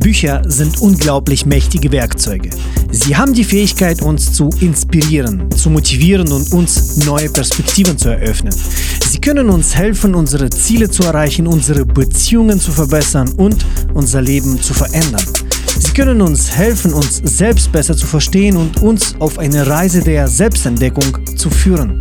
Bücher sind unglaublich mächtige Werkzeuge. Sie haben die Fähigkeit, uns zu inspirieren, zu motivieren und uns neue Perspektiven zu eröffnen. Sie können uns helfen, unsere Ziele zu erreichen, unsere Beziehungen zu verbessern und unser Leben zu verändern. Sie können uns helfen, uns selbst besser zu verstehen und uns auf eine Reise der Selbstentdeckung zu führen.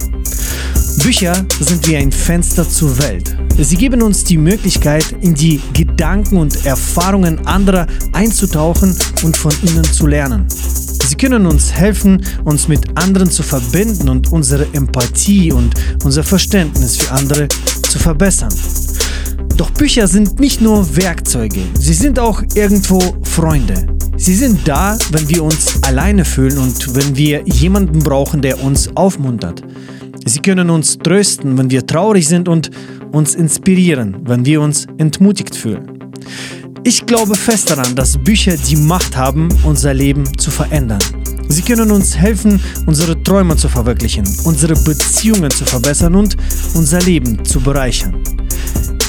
Bücher sind wie ein Fenster zur Welt. Sie geben uns die Möglichkeit, in die Gedanken und Erfahrungen anderer einzutauchen und von ihnen zu lernen. Sie können uns helfen, uns mit anderen zu verbinden und unsere Empathie und unser Verständnis für andere zu verbessern. Doch Bücher sind nicht nur Werkzeuge, sie sind auch irgendwo Freunde. Sie sind da, wenn wir uns alleine fühlen und wenn wir jemanden brauchen, der uns aufmuntert. Sie können uns trösten, wenn wir traurig sind und uns inspirieren, wenn wir uns entmutigt fühlen. Ich glaube fest daran, dass Bücher die Macht haben, unser Leben zu verändern. Sie können uns helfen, unsere Träume zu verwirklichen, unsere Beziehungen zu verbessern und unser Leben zu bereichern.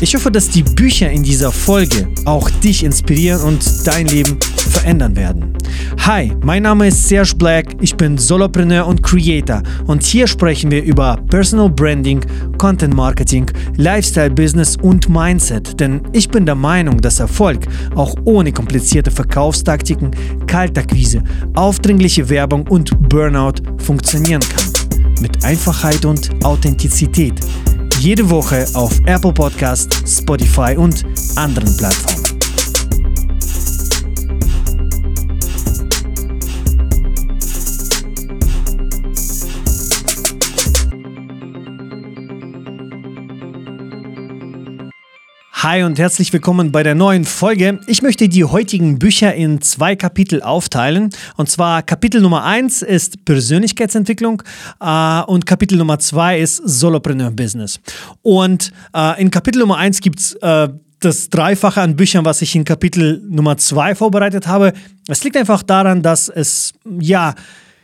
Ich hoffe, dass die Bücher in dieser Folge auch dich inspirieren und dein Leben verändern werden. Hi, mein Name ist Serge Black, ich bin Solopreneur und Creator und hier sprechen wir über Personal Branding, Content Marketing, Lifestyle Business und Mindset, denn ich bin der Meinung, dass Erfolg auch ohne komplizierte Verkaufstaktiken, Kaltakquise, aufdringliche Werbung und Burnout funktionieren kann. Mit Einfachheit und Authentizität jede Woche auf Apple Podcast, Spotify und anderen Plattformen. Hi und herzlich willkommen bei der neuen Folge. Ich möchte die heutigen Bücher in zwei Kapitel aufteilen. Und zwar Kapitel Nummer eins ist Persönlichkeitsentwicklung äh, und Kapitel Nummer zwei ist Solopreneur Business. Und äh, in Kapitel Nummer eins gibt es äh, das Dreifache an Büchern, was ich in Kapitel Nummer zwei vorbereitet habe. Es liegt einfach daran, dass es ja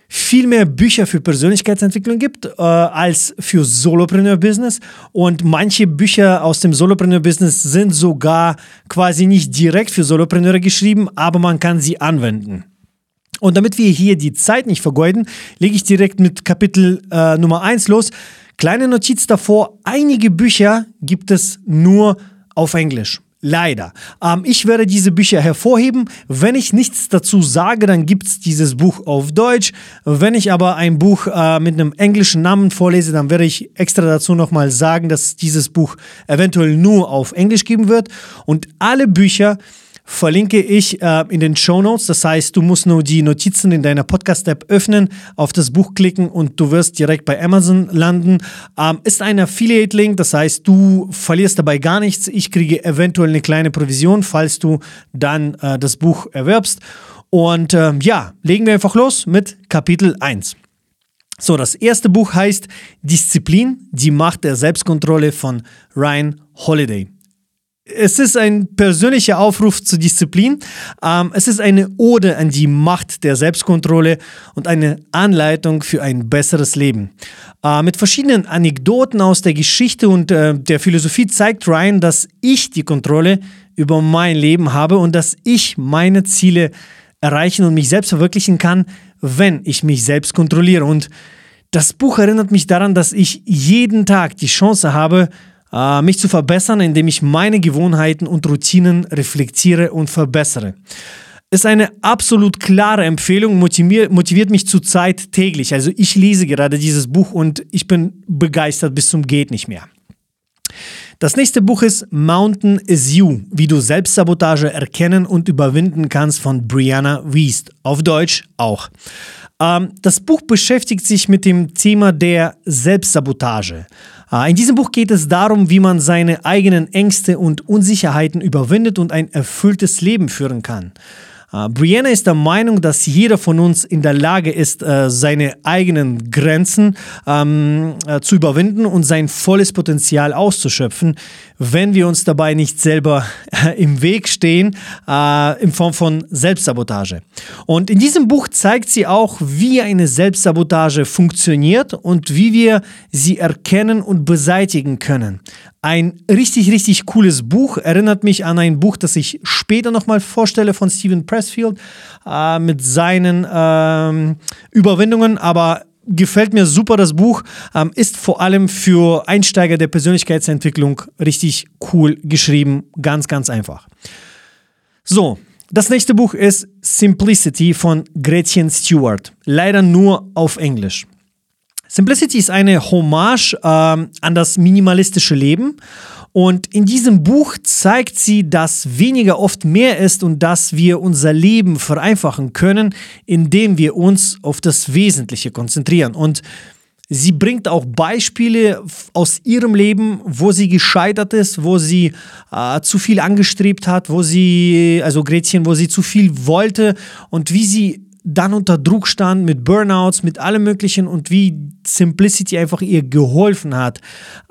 viel mehr Bücher für Persönlichkeitsentwicklung gibt äh, als für Solopreneur-Business. Und manche Bücher aus dem Solopreneur-Business sind sogar quasi nicht direkt für Solopreneure geschrieben, aber man kann sie anwenden. Und damit wir hier die Zeit nicht vergeuden, lege ich direkt mit Kapitel äh, Nummer 1 los. Kleine Notiz davor, einige Bücher gibt es nur auf Englisch. Leider. Ähm, ich werde diese Bücher hervorheben. Wenn ich nichts dazu sage, dann gibt es dieses Buch auf Deutsch. Wenn ich aber ein Buch äh, mit einem englischen Namen vorlese, dann werde ich extra dazu nochmal sagen, dass dieses Buch eventuell nur auf Englisch geben wird. Und alle Bücher, verlinke ich äh, in den Show Notes. Das heißt, du musst nur die Notizen in deiner Podcast-App öffnen, auf das Buch klicken und du wirst direkt bei Amazon landen. Ähm, ist ein Affiliate-Link, das heißt, du verlierst dabei gar nichts. Ich kriege eventuell eine kleine Provision, falls du dann äh, das Buch erwerbst. Und äh, ja, legen wir einfach los mit Kapitel 1. So, das erste Buch heißt Disziplin, die Macht der Selbstkontrolle von Ryan Holiday. Es ist ein persönlicher Aufruf zur Disziplin. Ähm, es ist eine Ode an die Macht der Selbstkontrolle und eine Anleitung für ein besseres Leben. Äh, mit verschiedenen Anekdoten aus der Geschichte und äh, der Philosophie zeigt Ryan, dass ich die Kontrolle über mein Leben habe und dass ich meine Ziele erreichen und mich selbst verwirklichen kann, wenn ich mich selbst kontrolliere. Und das Buch erinnert mich daran, dass ich jeden Tag die Chance habe, äh, mich zu verbessern, indem ich meine Gewohnheiten und Routinen reflektiere und verbessere. Ist eine absolut klare Empfehlung, motiviert, motiviert mich zurzeit täglich. Also ich lese gerade dieses Buch und ich bin begeistert bis zum geht nicht mehr. Das nächste Buch ist Mountain is You, wie du Selbstsabotage erkennen und überwinden kannst von Brianna Wiest. Auf Deutsch auch. Ähm, das Buch beschäftigt sich mit dem Thema der Selbstsabotage. Äh, in diesem Buch geht es darum, wie man seine eigenen Ängste und Unsicherheiten überwindet und ein erfülltes Leben führen kann. Äh, Brianna ist der Meinung, dass jeder von uns in der Lage ist, äh, seine eigenen Grenzen ähm, äh, zu überwinden und sein volles Potenzial auszuschöpfen, wenn wir uns dabei nicht selber im Weg stehen, äh, in Form von Selbstsabotage. Und in diesem Buch zeigt sie auch, wie eine Selbstsabotage funktioniert und wie wir sie erkennen und beseitigen können. Ein richtig, richtig cooles Buch. Erinnert mich an ein Buch, das ich später nochmal vorstelle von Steven Pressfield äh, mit seinen ähm, Überwindungen. Aber gefällt mir super das Buch. Ähm, ist vor allem für Einsteiger der Persönlichkeitsentwicklung richtig cool geschrieben. Ganz, ganz einfach. So, das nächste Buch ist Simplicity von Gretchen Stewart. Leider nur auf Englisch. Simplicity ist eine Hommage ähm, an das minimalistische Leben. Und in diesem Buch zeigt sie, dass weniger oft mehr ist und dass wir unser Leben vereinfachen können, indem wir uns auf das Wesentliche konzentrieren. Und sie bringt auch Beispiele aus ihrem Leben, wo sie gescheitert ist, wo sie äh, zu viel angestrebt hat, wo sie, also Gretchen, wo sie zu viel wollte und wie sie dann unter Druck stand mit Burnouts, mit allem Möglichen und wie Simplicity einfach ihr geholfen hat,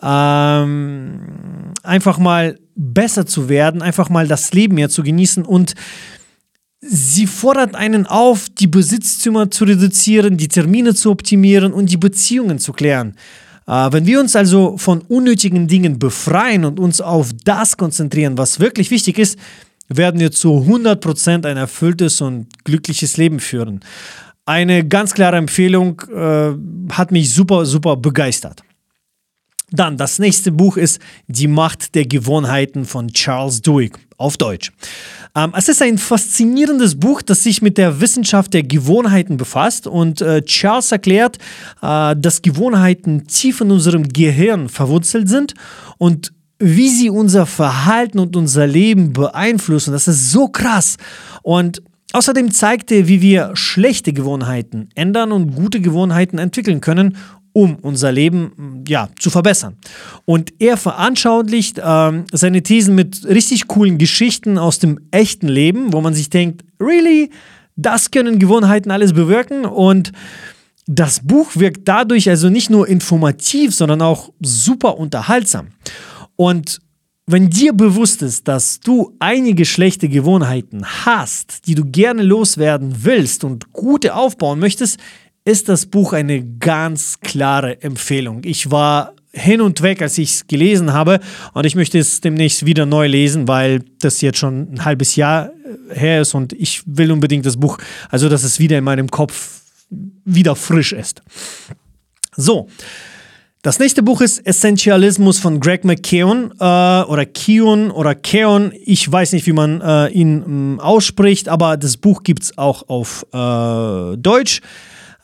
ähm, einfach mal besser zu werden, einfach mal das Leben mehr zu genießen und sie fordert einen auf, die Besitzzimmer zu reduzieren, die Termine zu optimieren und die Beziehungen zu klären. Äh, wenn wir uns also von unnötigen Dingen befreien und uns auf das konzentrieren, was wirklich wichtig ist, werden wir zu 100% ein erfülltes und glückliches Leben führen. Eine ganz klare Empfehlung äh, hat mich super, super begeistert. Dann, das nächste Buch ist Die Macht der Gewohnheiten von Charles Duhigg auf Deutsch. Ähm, es ist ein faszinierendes Buch, das sich mit der Wissenschaft der Gewohnheiten befasst und äh, Charles erklärt, äh, dass Gewohnheiten tief in unserem Gehirn verwurzelt sind und wie sie unser Verhalten und unser Leben beeinflussen. Das ist so krass. Und außerdem zeigt er, wie wir schlechte Gewohnheiten ändern und gute Gewohnheiten entwickeln können, um unser Leben ja, zu verbessern. Und er veranschaulicht äh, seine Thesen mit richtig coolen Geschichten aus dem echten Leben, wo man sich denkt, really, das können Gewohnheiten alles bewirken und das Buch wirkt dadurch also nicht nur informativ, sondern auch super unterhaltsam. Und wenn dir bewusst ist, dass du einige schlechte Gewohnheiten hast, die du gerne loswerden willst und gute aufbauen möchtest, ist das Buch eine ganz klare Empfehlung. Ich war hin und weg, als ich es gelesen habe und ich möchte es demnächst wieder neu lesen, weil das jetzt schon ein halbes Jahr äh, her ist und ich will unbedingt das Buch, also dass es wieder in meinem Kopf wieder frisch ist. So, das nächste Buch ist Essentialismus von Greg McKeown äh, oder Keown oder Keown. Ich weiß nicht, wie man äh, ihn mh, mm, ausspricht, aber das Buch gibt es auch auf äh, Deutsch.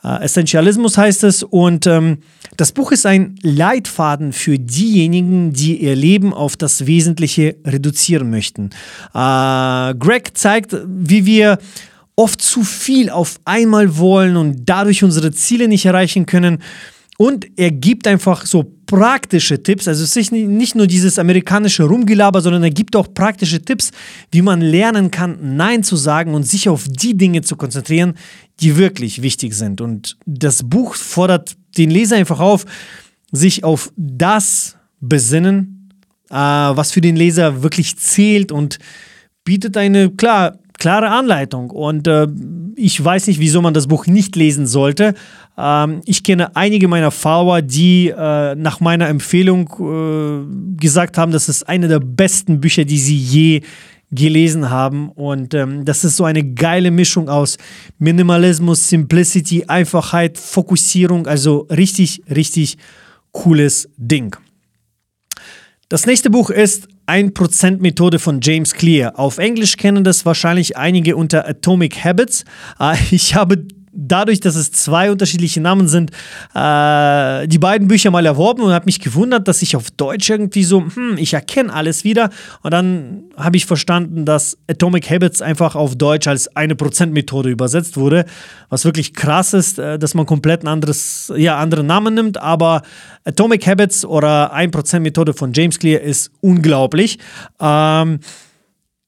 Äh, Essentialismus heißt es und ähm, das Buch ist ein Leitfaden für diejenigen, die ihr Leben auf das Wesentliche reduzieren möchten. Äh, Greg zeigt, wie wir oft zu viel auf einmal wollen und dadurch unsere Ziele nicht erreichen können. Und er gibt einfach so praktische Tipps. Also es ist nicht nur dieses amerikanische Rumgelaber, sondern er gibt auch praktische Tipps, wie man lernen kann, Nein zu sagen und sich auf die Dinge zu konzentrieren, die wirklich wichtig sind. Und das Buch fordert den Leser einfach auf, sich auf das besinnen, äh, was für den Leser wirklich zählt und bietet eine, klar, klare Anleitung. Und äh, ich weiß nicht, wieso man das Buch nicht lesen sollte. Ähm, ich kenne einige meiner Follower, die äh, nach meiner Empfehlung äh, gesagt haben, das ist eine der besten Bücher, die sie je gelesen haben. Und ähm, das ist so eine geile Mischung aus Minimalismus, Simplicity, Einfachheit, Fokussierung. Also richtig, richtig cooles Ding. Das nächste Buch ist 1%-Methode von James Clear. Auf Englisch kennen das wahrscheinlich einige unter Atomic Habits. Äh, ich habe dadurch, dass es zwei unterschiedliche Namen sind, äh, die beiden Bücher mal erworben und habe mich gewundert, dass ich auf Deutsch irgendwie so, hm, ich erkenne alles wieder. Und dann habe ich verstanden, dass Atomic Habits einfach auf Deutsch als eine Prozent-Methode übersetzt wurde, was wirklich krass ist, äh, dass man komplett ein anderes, ja, andere Namen nimmt. Aber Atomic Habits oder 1%-Methode von James Clear ist unglaublich. Ähm,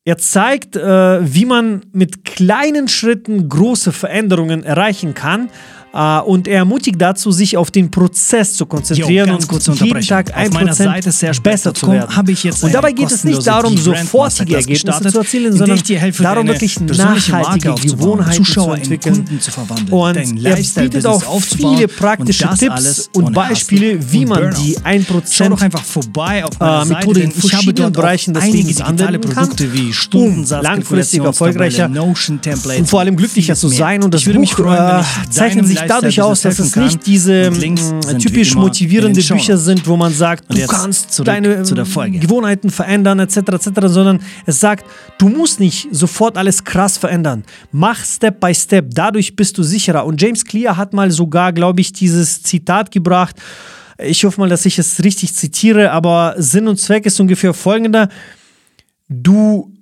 Er zeigt, äh, wie man mit kleinen Schritten große Veränderungen erreichen kann. Uh, und er ermutigt dazu, sich auf den Prozess zu konzentrieren Jo, und jeden Tag ein Prozent besser zu werden. habe ich jetzt und dabei geht es nicht darum, sofortige Ergebnisse zu erzielen, sondern helfe, darum, wirklich nachhaltige Gewohnheiten Zuschauer zu entwickeln. Zu Und er bietet auch viele praktische und Tipps und Beispiele, wie man die 1% Schau doch einfach vorbei auf äh, Methode in verschiedenen Bereichen des Lebens anwenden kann, um langfristig erfolgreicher und vor allem glücklicher zu sein. Und das Buch äh, ich zeichnet sich dadurch aus, dass es nicht diese wie typisch motivierende Bücher sind, wo man sagt, du kannst deine Folge. Gewohnheiten verändern, etc., etc., sondern es sagt, du musst nicht sofort alles krass verändern. Mach Step by Step, dadurch bist du sicherer. Und James Clear hat mal sogar, glaube ich, dieses Zitat gebracht. Ich hoffe mal, dass ich es richtig zitiere, aber Sinn und Zweck ist ungefähr folgender. Du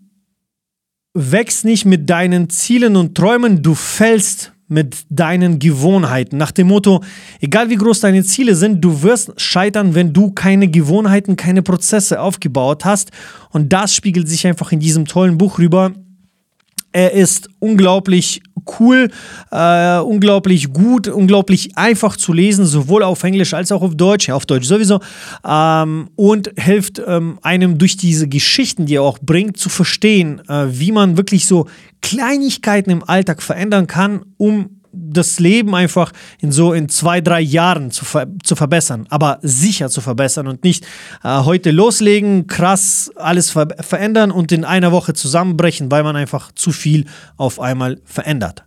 wächst nicht mit deinen Zielen und Träumen, du fällst mit deinen Gewohnheiten. Nach dem Motto, egal wie groß deine Ziele sind, du wirst scheitern, wenn du keine Gewohnheiten, keine Prozesse aufgebaut hast. Und das spiegelt sich einfach in diesem tollen Buch rüber. Er ist unglaublich cool, äh, unglaublich gut, unglaublich einfach zu lesen, sowohl auf Englisch als auch auf Deutsch, ja, auf Deutsch sowieso, ähm, und hilft ähm, einem durch diese Geschichten, die er auch bringt, zu verstehen, äh, wie man wirklich so Kleinigkeiten im Alltag verändern kann, um das Leben einfach in so in zwei, drei Jahren zu, ver zu verbessern, aber sicher zu verbessern und nicht äh, heute loslegen, krass alles ver verändern und in einer Woche zusammenbrechen, weil man einfach zu viel auf einmal verändert.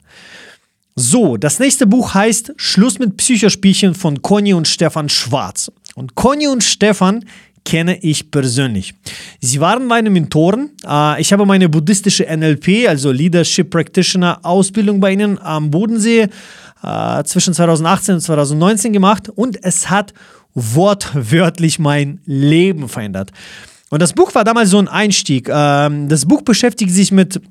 So, das nächste Buch heißt Schluss mit Psychospielchen von Conny und Stefan Schwarz. Und Conny und Stefan kenne ich persönlich. Sie waren meine Mentoren. Äh, Ich habe meine buddhistische NLP, also Leadership Practitioner Ausbildung bei ihnen am Bodensee äh, zwischen 2018 und 2019 gemacht und es hat wortwörtlich mein Leben verändert. Und das Buch war damals so ein Einstieg. Ähm, Das Buch beschäftigt sich mit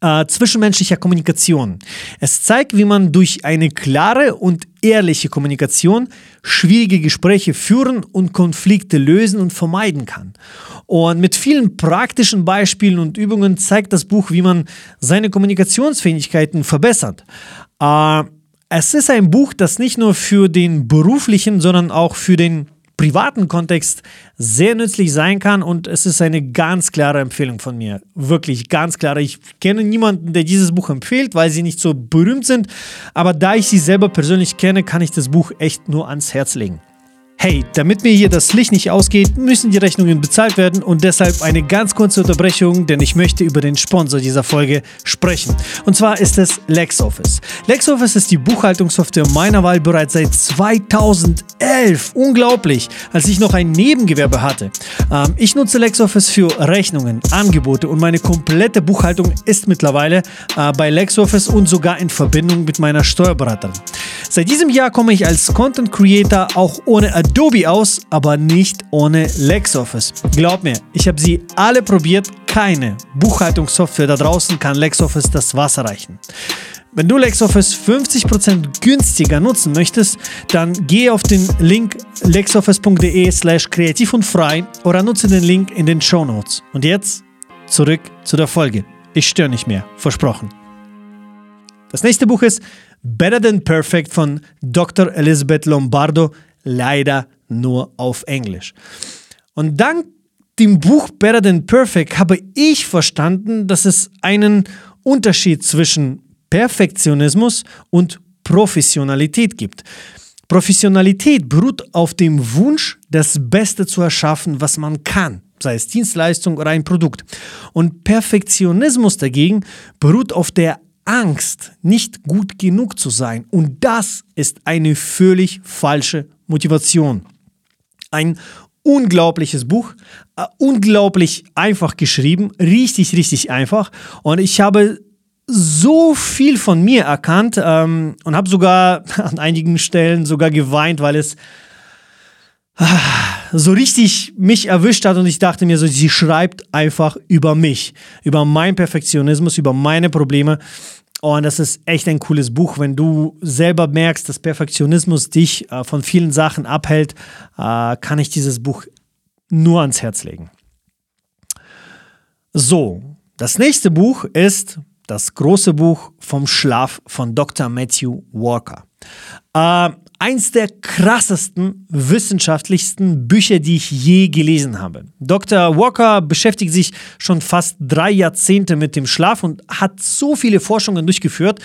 äh, zwischenmenschlicher Kommunikation. Es zeigt, wie man durch eine klare und ehrliche Kommunikation schwierige Gespräche führen und Konflikte lösen und vermeiden kann. Und mit vielen praktischen Beispielen und Übungen zeigt das Buch, wie man seine Kommunikationsfähigkeiten verbessert. Äh, es ist ein Buch, das nicht nur für den beruflichen, sondern auch für den privaten Kontext sehr nützlich sein kann und es ist eine ganz klare Empfehlung von mir. Wirklich ganz klare. Ich kenne niemanden, der dieses Buch empfiehlt, weil sie nicht so berühmt sind, aber da ich sie selber persönlich kenne, kann ich das Buch echt nur ans Herz legen. Hey, damit mir hier das Licht nicht ausgeht, müssen die Rechnungen bezahlt werden und deshalb eine ganz kurze Unterbrechung, denn ich möchte über den Sponsor dieser Folge sprechen. Und zwar ist es LexOffice. LexOffice ist die Buchhaltungssoftware meiner Wahl bereits seit 2011. Unglaublich, als ich noch ein Nebengewerbe hatte. Ähm, ich nutze LexOffice für Rechnungen, Angebote und meine komplette Buchhaltung ist mittlerweile äh, bei LexOffice und sogar in Verbindung mit meiner Steuerberaterin. Seit diesem Jahr komme ich als Content Creator auch ohne Adobe aus, aber nicht ohne LexOffice. Glaub mir, ich habe sie alle probiert. Keine Buchhaltungssoftware da draußen kann LexOffice das Wasser reichen. Wenn du LexOffice 50% günstiger nutzen möchtest, dann geh auf den Link lexoffice.de slash kreativ und frei oder nutze den Link in den Show Notes. Und jetzt zurück zu der Folge. Ich störe nicht mehr, versprochen. Das nächste Buch ist Better Than Perfect von Dr. Elizabeth Lombardo, leider nur auf Englisch. Und dank dem Buch Better Than Perfect habe ich verstanden, dass es einen Unterschied zwischen Perfektionismus und Professionalität gibt. Professionalität beruht auf dem Wunsch, das Beste zu erschaffen, was man kann, sei es Dienstleistung oder ein Produkt. Und Perfektionismus dagegen beruht auf der Angst, nicht gut genug zu sein. Und das ist eine völlig falsche Motivation. Ein unglaubliches Buch, äh, unglaublich einfach geschrieben, richtig, richtig einfach. Und ich habe so viel von mir erkannt ähm, und habe sogar an einigen Stellen sogar geweint, weil es so richtig mich erwischt hat und ich dachte mir so, sie schreibt einfach über mich, über meinen Perfektionismus, über meine Probleme. Und das ist echt ein cooles Buch, wenn du selber merkst, dass Perfektionismus dich äh, von vielen Sachen abhält, äh, kann ich dieses Buch nur ans Herz legen. So, das nächste Buch ist das große Buch vom Schlaf von Dr. Matthew Walker. Äh, eins der krassesten, wissenschaftlichsten Bücher, die ich je gelesen habe. Dr. Walker beschäftigt sich schon fast drei Jahrzehnte mit dem Schlaf und hat so viele Forschungen durchgeführt.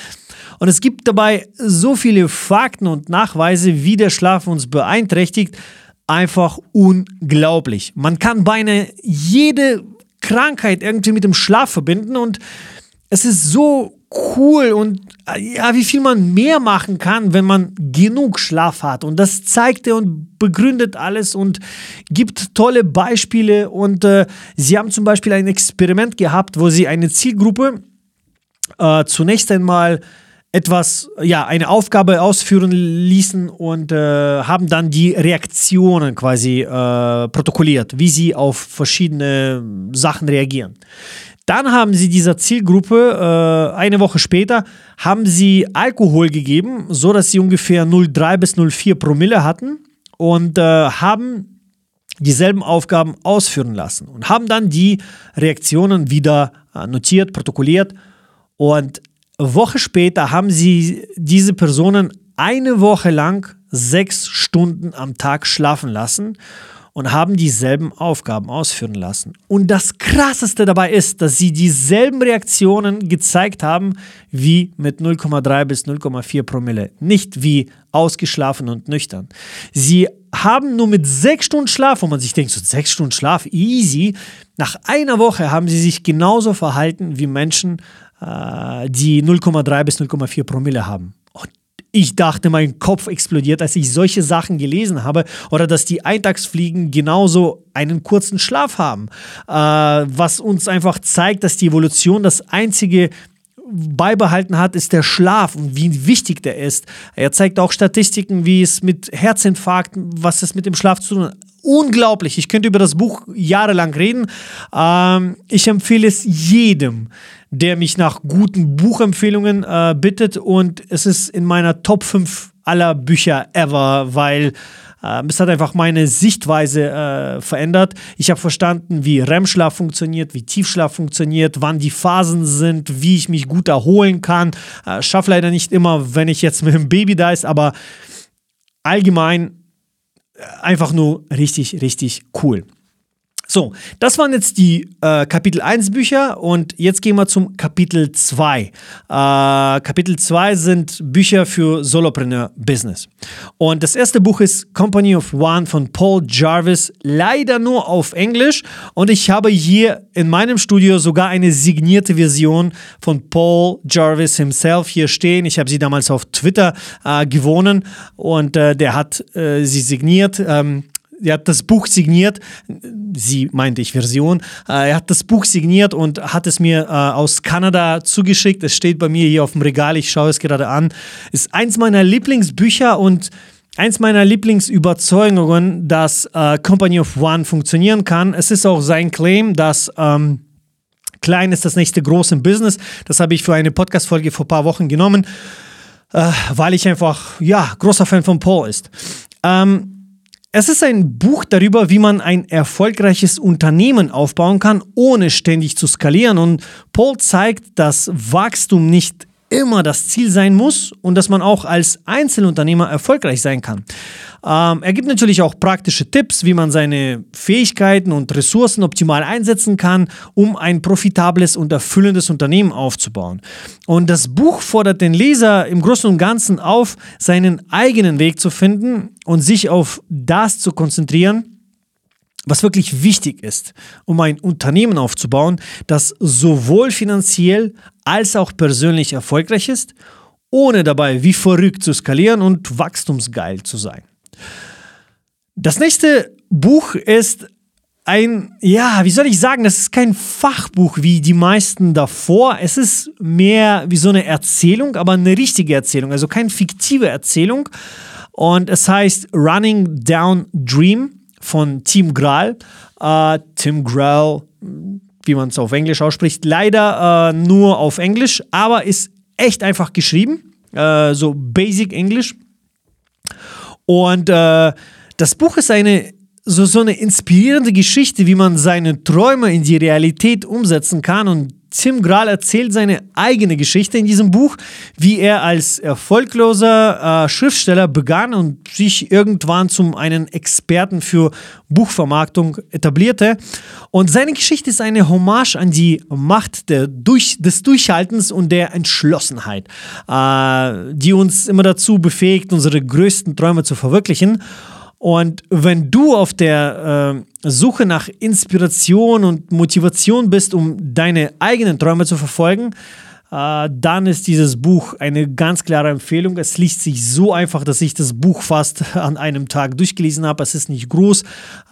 Und es gibt dabei so viele Fakten und Nachweise, wie der Schlaf uns beeinträchtigt. Einfach unglaublich. Man kann beinahe jede Krankheit irgendwie mit dem Schlaf verbinden und es ist so cool und ja, wie viel man mehr machen kann, wenn man genug Schlaf hat. Und das zeigt er und begründet alles und gibt tolle Beispiele. Und äh, sie haben zum Beispiel ein Experiment gehabt, wo sie eine Zielgruppe äh, zunächst einmal etwas, ja, eine Aufgabe ausführen ließen und äh, haben dann die Reaktionen quasi äh, protokolliert, wie sie auf verschiedene Sachen reagieren. Dann haben sie dieser Zielgruppe äh, eine Woche später haben sie Alkohol gegeben, so dass sie ungefähr 0,3 bis 0,4 Promille hatten und äh, haben dieselben Aufgaben ausführen lassen und haben dann die Reaktionen wieder äh, notiert, protokolliert und eine Woche später haben sie diese Personen eine Woche lang sechs Stunden am Tag schlafen lassen und haben dieselben Aufgaben ausführen lassen. Und das Krasseste dabei ist, dass sie dieselben Reaktionen gezeigt haben wie mit 0,3 bis 0,4 Promille, nicht wie ausgeschlafen und nüchtern. Sie haben nur mit sechs Stunden Schlaf, wo man sich denkt, so sechs Stunden Schlaf, easy. Nach einer Woche haben sie sich genauso verhalten wie Menschen, äh, die 0,3 bis 0,4 Promille haben. Ich dachte, mein Kopf explodiert, als ich solche Sachen gelesen habe. Oder dass die Eintagsfliegen genauso einen kurzen Schlaf haben. Äh, was uns einfach zeigt, dass die Evolution das einzige beibehalten hat, ist der Schlaf und wie wichtig der ist. Er zeigt auch Statistiken, wie es mit Herzinfarkten, was es mit dem Schlaf zu tun hat. Unglaublich. Ich könnte über das Buch jahrelang reden. Ähm, ich empfehle es jedem, der mich nach guten Buchempfehlungen äh, bittet und es ist in meiner Top 5 aller Bücher ever, weil äh, es hat einfach meine Sichtweise äh, verändert. Ich habe verstanden, wie REM-Schlaf funktioniert, wie Tiefschlaf funktioniert, wann die Phasen sind, wie ich mich gut erholen kann. Äh, Schaffe leider nicht immer, wenn ich jetzt mit dem Baby da ist, aber allgemein äh, einfach nur richtig, richtig cool. So, das waren jetzt die äh, Kapitel 1 Bücher und jetzt gehen wir zum Kapitel 2. Äh, Kapitel 2 sind Bücher für Solopreneur Business. Und das erste Buch ist Company of One von Paul Jarvis, leider nur auf Englisch. Und ich habe hier in meinem Studio sogar eine signierte Version von Paul Jarvis himself hier stehen. Ich habe sie damals auf Twitter äh, gewonnen und äh, der hat äh, sie signiert. Ähm, er hat das Buch signiert, sie meinte ich Version, äh, er hat das Buch signiert und hat es mir äh, aus Kanada zugeschickt. Es steht bei mir hier auf dem Regal, ich schaue es gerade an. Ist eins meiner Lieblingsbücher und eins meiner Lieblingsüberzeugungen, dass äh, Company of One funktionieren kann. Es ist auch sein Claim, dass ähm, klein ist das nächste große Business. Das habe ich für eine Podcast-Folge vor ein paar Wochen genommen, äh, weil ich einfach, ja, großer Fan von Paul ist. Ähm, es ist ein Buch darüber, wie man ein erfolgreiches Unternehmen aufbauen kann, ohne ständig zu skalieren. Und Paul zeigt, dass Wachstum nicht immer das Ziel sein muss und dass man auch als Einzelunternehmer erfolgreich sein kann. Ähm, er gibt natürlich auch praktische Tipps, wie man seine Fähigkeiten und Ressourcen optimal einsetzen kann, um ein profitables und erfüllendes Unternehmen aufzubauen. Und das Buch fordert den Leser im Großen und Ganzen auf, seinen eigenen Weg zu finden und sich auf das zu konzentrieren, was wirklich wichtig ist, um ein Unternehmen aufzubauen, das sowohl finanziell als auch persönlich erfolgreich ist, ohne dabei wie verrückt zu skalieren und wachstumsgeil zu sein. Das nächste Buch ist ein, ja, wie soll ich sagen, das ist kein Fachbuch wie die meisten davor. Es ist mehr wie so eine Erzählung, aber eine richtige Erzählung, also keine fiktive Erzählung. Und es heißt Running Down Dream von Tim Graal. Äh, Tim Graal, wie man es auf Englisch ausspricht, leider äh, nur auf Englisch, aber ist echt einfach geschrieben, äh, so Basic Englisch. Und äh, das Buch ist eine so, so eine inspirierende Geschichte, wie man seine Träume in die Realität umsetzen kann. Und Tim Grahl erzählt seine eigene Geschichte in diesem Buch, wie er als erfolgloser äh, Schriftsteller begann und sich irgendwann zum einen Experten für Buchvermarktung etablierte. Und seine Geschichte ist eine Hommage an die Macht der Durch des Durchhaltens und der Entschlossenheit, äh, die uns immer dazu befähigt, unsere größten Träume zu verwirklichen. Und wenn du auf der äh, Suche nach Inspiration und Motivation bist, um deine eigenen Träume zu verfolgen, äh, dann ist dieses Buch eine ganz klare Empfehlung. Es liest sich so einfach, dass ich das Buch fast an einem Tag durchgelesen habe. Es ist nicht groß,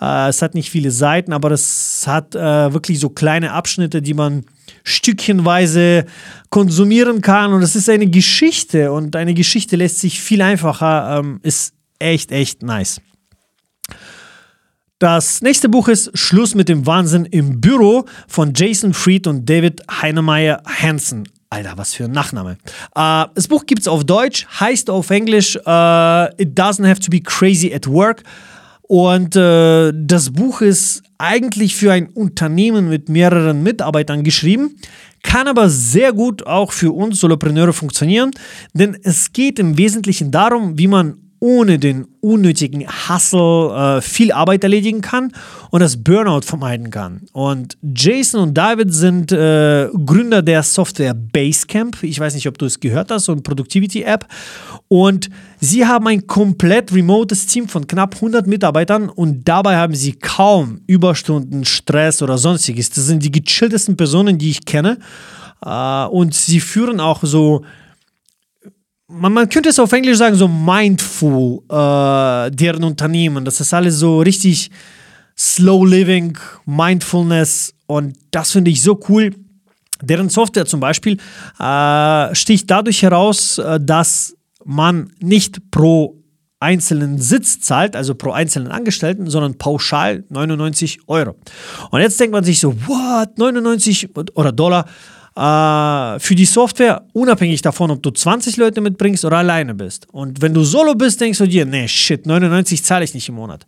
äh, es hat nicht viele Seiten, aber es hat äh, wirklich so kleine Abschnitte, die man stückchenweise konsumieren kann. Und es ist eine Geschichte und eine Geschichte lässt sich viel einfacher, ähm, ist echt, echt nice. Das nächste Buch ist Schluss mit dem Wahnsinn im Büro von Jason Fried und David Heinemeier Hansen. Alter, was für ein Nachname. Uh, das Buch gibt es auf Deutsch, heißt auf Englisch uh, It Doesn't Have to Be Crazy at Work. Und uh, das Buch ist eigentlich für ein Unternehmen mit mehreren Mitarbeitern geschrieben, kann aber sehr gut auch für uns Solopreneure funktionieren, denn es geht im Wesentlichen darum, wie man ohne den unnötigen Hustle äh, viel Arbeit erledigen kann und das Burnout vermeiden kann. Und Jason und David sind äh, Gründer der Software Basecamp. Ich weiß nicht, ob du es gehört hast, so eine Productivity-App. Und sie haben ein komplett remotes Team von knapp 100 Mitarbeitern und dabei haben sie kaum Überstunden, Stress oder sonstiges. Das sind die gechilltesten Personen, die ich kenne. Uh, und sie führen auch so man, man könnte es auf Englisch sagen, so mindful, äh, deren Unternehmen. Das ist alles so richtig slow living, mindfulness und das finde ich so cool. Deren Software zum Beispiel äh, sticht dadurch heraus, äh, dass man nicht pro einzelnen Sitz zahlt, also pro einzelnen Angestellten, sondern pauschal 99 Euro. Und jetzt denkt man sich so, what, 99 oder Dollar? Äh, für die Software, unabhängig davon, ob du 20 Leute mitbringst oder alleine bist. Und wenn du solo bist, denkst du dir, nee, shit, 99 zahle ich nicht im Monat.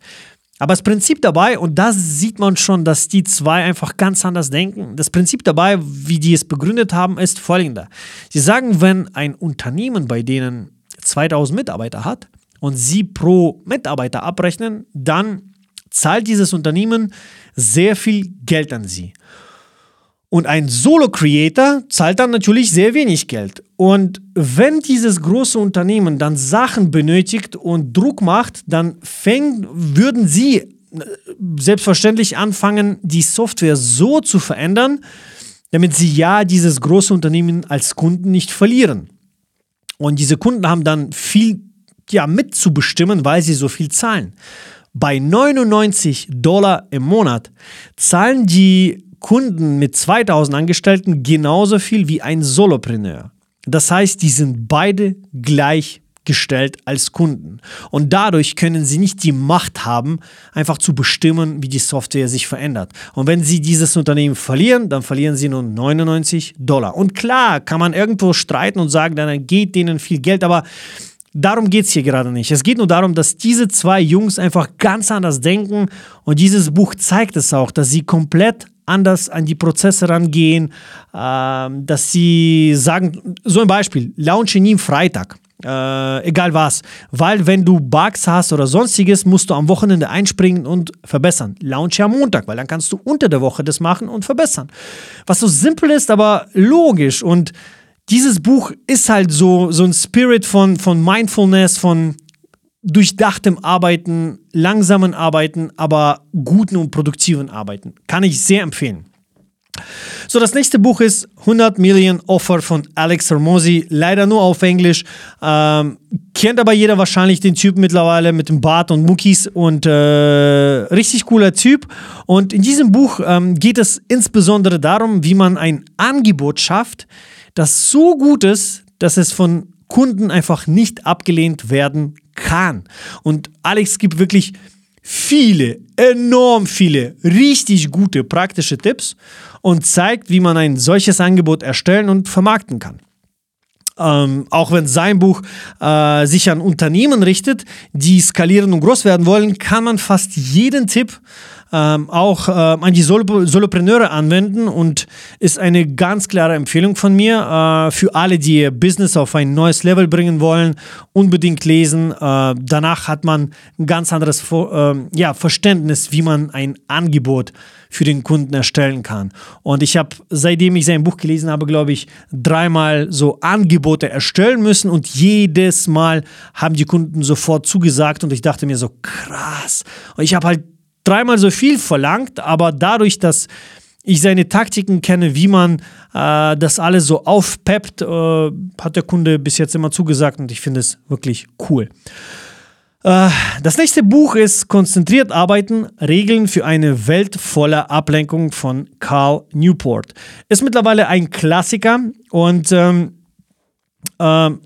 Aber das Prinzip dabei, und da sieht man schon, dass die zwei einfach ganz anders denken, das Prinzip dabei, wie die es begründet haben, ist folgender. Sie sagen, wenn ein Unternehmen bei denen 2000 Mitarbeiter hat und sie pro Mitarbeiter abrechnen, dann zahlt dieses Unternehmen sehr viel Geld an sie. Und ein Solo-Creator zahlt dann natürlich sehr wenig Geld. Und wenn dieses große Unternehmen dann Sachen benötigt und Druck macht, dann fängt, würden sie äh, selbstverständlich anfangen, die Software so zu verändern, damit sie ja dieses große Unternehmen als Kunden nicht verlieren. Und diese Kunden haben dann viel ja, mitzubestimmen, weil sie so viel zahlen. Bei 99 Dollar im Monat zahlen die Kunden mit 2000 Angestellten genauso viel wie ein Solopreneur. Das heißt, die sind beide gleichgestellt als Kunden. Und dadurch können sie nicht die Macht haben, einfach zu bestimmen, wie die Software sich verändert. Und wenn sie dieses Unternehmen verlieren, dann verlieren sie nur 99 Dollar. Und klar, kann man irgendwo streiten und sagen, dann geht denen viel Geld, aber Darum geht es hier gerade nicht. Es geht nur darum, dass diese zwei Jungs einfach ganz anders denken und dieses Buch zeigt es auch, dass sie komplett anders an die Prozesse rangehen, äh, dass sie sagen, so ein Beispiel, launche nie am Freitag. Äh, egal was. Weil wenn du Bugs hast oder sonstiges, musst du am Wochenende einspringen und verbessern. Launche am Montag, weil dann kannst du unter der Woche das machen und verbessern. Was so simpel ist, aber logisch. Und dieses Buch ist halt so, so ein Spirit von, von Mindfulness, von durchdachtem Arbeiten, langsamen Arbeiten, aber guten und produktiven Arbeiten. Kann ich sehr empfehlen. So, das nächste Buch ist 100 Million Offer von Alex Hermosi, leider nur auf Englisch. Ähm, kennt aber jeder wahrscheinlich den Typ mittlerweile mit dem Bart und Muckis und äh, richtig cooler Typ. Und in diesem Buch ähm, geht es insbesondere darum, wie man ein Angebot schafft, das so gut ist, dass es von Kunden einfach nicht abgelehnt werden kann. Und Alex gibt wirklich viele, enorm viele, richtig gute praktische Tipps und zeigt, wie man ein solches Angebot erstellen und vermarkten kann. Ähm, auch wenn sein Buch äh, sich an Unternehmen richtet, die skalieren und groß werden wollen, kann man fast jeden Tipp ähm, auch äh, an die Solo Solopreneure anwenden und ist eine ganz klare Empfehlung von mir äh, für alle, die ihr Business auf ein neues Level bringen wollen. Unbedingt lesen. Äh, danach hat man ein ganz anderes ähm, ja, Verständnis, wie man ein Angebot für den Kunden erstellen kann. Und ich habe, seitdem ich sein Buch gelesen habe, glaube ich, dreimal so Angebote erstellen müssen und jedes Mal haben die Kunden sofort zugesagt und ich dachte mir so, krass. Und ich habe halt dreimal so viel verlangt, aber dadurch, dass ich seine Taktiken kenne, wie man äh, das alles so aufpeppt, äh, hat der Kunde bis jetzt immer zugesagt und ich finde es wirklich cool. Äh, das nächste Buch ist Konzentriert arbeiten, Regeln für eine Welt voller Ablenkung von Carl Newport. Ist mittlerweile ein Klassiker und ähm, ähm,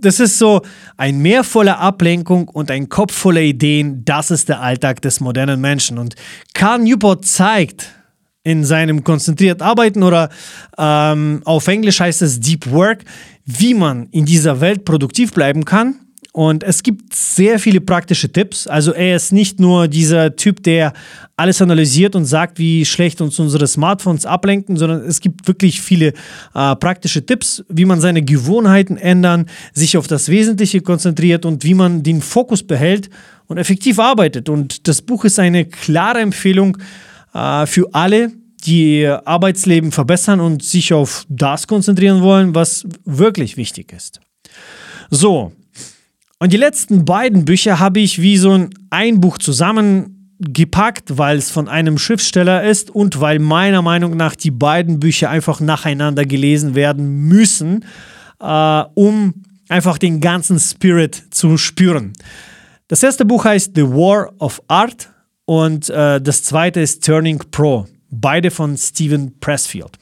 das ist so ein Meer voller Ablenkung und ein Kopf voller Ideen. Das ist der Alltag des modernen Menschen. Und Carl Newport zeigt in seinem konzentriert Arbeiten oder ähm, auf Englisch heißt es Deep Work, wie man in dieser Welt produktiv bleiben kann und es gibt sehr viele praktische Tipps. Also er ist nicht nur dieser Typ, der alles analysiert und sagt, wie schlecht uns unsere Smartphones ablenken, sondern es gibt wirklich viele äh, praktische Tipps, wie man seine Gewohnheiten ändern, sich auf das Wesentliche konzentriert und wie man den Fokus behält und effektiv arbeitet. Und das Buch ist eine klare Empfehlung äh, für alle, die ihr Arbeitsleben verbessern und sich auf das konzentrieren wollen, was wirklich wichtig ist. So, und die letzten beiden Bücher habe ich wie so ein Einbuch zusammengepackt, weil es von einem Schriftsteller ist und weil meiner Meinung nach die beiden Bücher einfach nacheinander gelesen werden müssen, äh, um einfach den ganzen Spirit zu spüren. Das erste Buch heißt The War of Art und äh, das zweite ist Turning Pro, beide von Stephen Pressfield.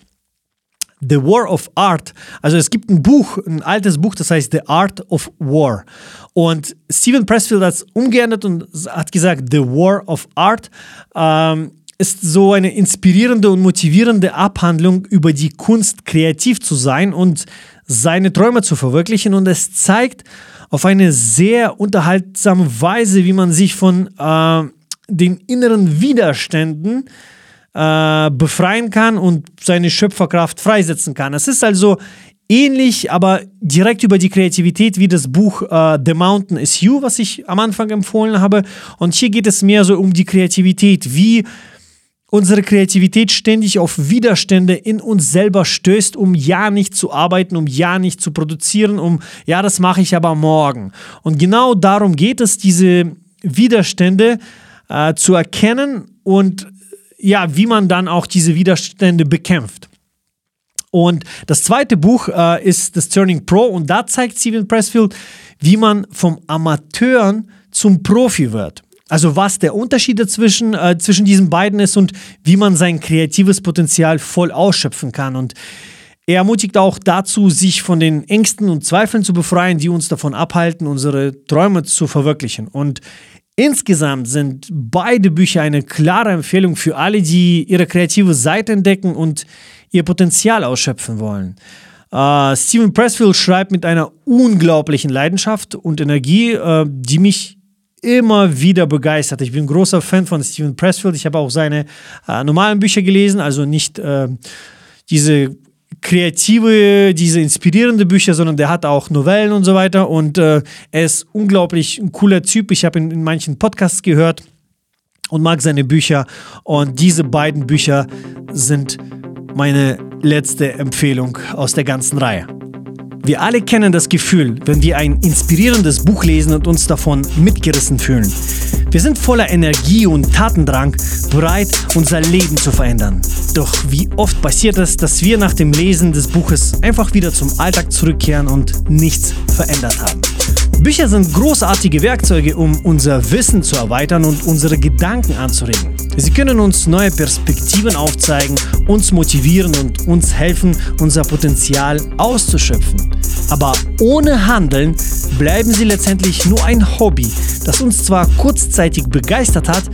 The War of Art. Also es gibt ein Buch, ein altes Buch, das heißt The Art of War. Und Stephen Pressfield hat es umgeändert und hat gesagt, The War of Art ähm, ist so eine inspirierende und motivierende Abhandlung über die Kunst, kreativ zu sein und seine Träume zu verwirklichen. Und es zeigt auf eine sehr unterhaltsame Weise, wie man sich von äh, den inneren Widerständen äh, befreien kann und seine Schöpferkraft freisetzen kann. Es ist also ähnlich, aber direkt über die Kreativität wie das Buch äh, The Mountain is You, was ich am Anfang empfohlen habe. Und hier geht es mehr so um die Kreativität, wie unsere Kreativität ständig auf Widerstände in uns selber stößt, um ja nicht zu arbeiten, um ja nicht zu produzieren, um ja, das mache ich aber morgen. Und genau darum geht es, diese Widerstände äh, zu erkennen und ja, wie man dann auch diese Widerstände bekämpft. Und das zweite Buch äh, ist das Turning Pro und da zeigt Steven Pressfield, wie man vom Amateur zum Profi wird. Also was der Unterschied dazwischen, äh, zwischen diesen beiden ist und wie man sein kreatives Potenzial voll ausschöpfen kann. Und er ermutigt auch dazu, sich von den Ängsten und Zweifeln zu befreien, die uns davon abhalten, unsere Träume zu verwirklichen. Und Insgesamt sind beide Bücher eine klare Empfehlung für alle, die ihre kreative Seite entdecken und ihr Potenzial ausschöpfen wollen. Uh, Steven Pressfield schreibt mit einer unglaublichen Leidenschaft und Energie, uh, die mich immer wieder begeistert. Ich bin großer Fan von Steven Pressfield. Ich habe auch seine uh, normalen Bücher gelesen, also nicht diese kreative, diese inspirierende Bücher, sondern der hat auch Novellen und so weiter. Und äh, er ist unglaublich ein cooler Typ. Ich habe ihn in manchen Podcasts gehört und mag seine Bücher. Und diese beiden Bücher sind meine letzte Empfehlung aus der ganzen Reihe. Wir alle kennen das Gefühl, wenn wir ein inspirierendes Buch lesen und uns davon mitgerissen fühlen. Wir sind voller Energie und Tatendrang, bereit, unser Leben zu verändern. Doch wie oft passiert es, dass wir nach dem Lesen des Buches einfach wieder zum Alltag zurückkehren und nichts verändert haben? Bücher sind großartige Werkzeuge, um unser Wissen zu erweitern und unsere Gedanken anzuregen. Sie können uns neue Perspektiven aufzeigen, uns motivieren und uns helfen, unser Potenzial auszuschöpfen. Aber ohne Handeln bleiben sie letztendlich nur ein Hobby, das uns zwar kurzzeitig begeistert hat,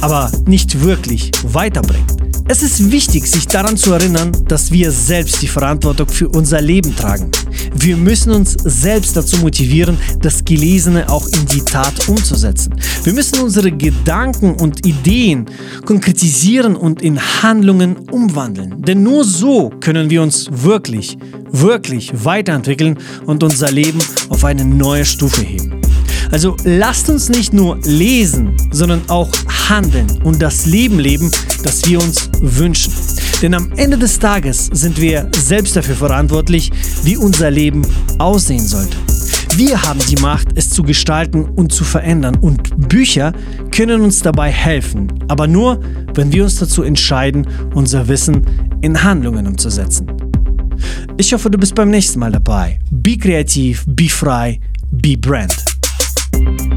aber nicht wirklich weiterbringt. Es ist wichtig, sich daran zu erinnern, dass wir selbst die Verantwortung für unser Leben tragen. Wir müssen uns selbst dazu motivieren, das Gelesene auch in die Tat umzusetzen. Wir müssen unsere Gedanken und Ideen konkretisieren und in Handlungen umwandeln. Denn nur so können wir uns wirklich, wirklich weiterentwickeln und unser Leben auf eine neue Stufe heben. Also lasst uns nicht nur lesen, sondern auch handeln und das Leben leben, das wir uns wünschen. Denn am Ende des Tages sind wir selbst dafür verantwortlich, wie unser Leben aussehen sollte. Wir haben die Macht, es zu gestalten und zu verändern und Bücher können uns dabei helfen, aber nur, wenn wir uns dazu entscheiden, unser Wissen in Handlungen umzusetzen. Ich hoffe, du bist beim nächsten Mal dabei. Be kreativ, be frei, be brand. Thank you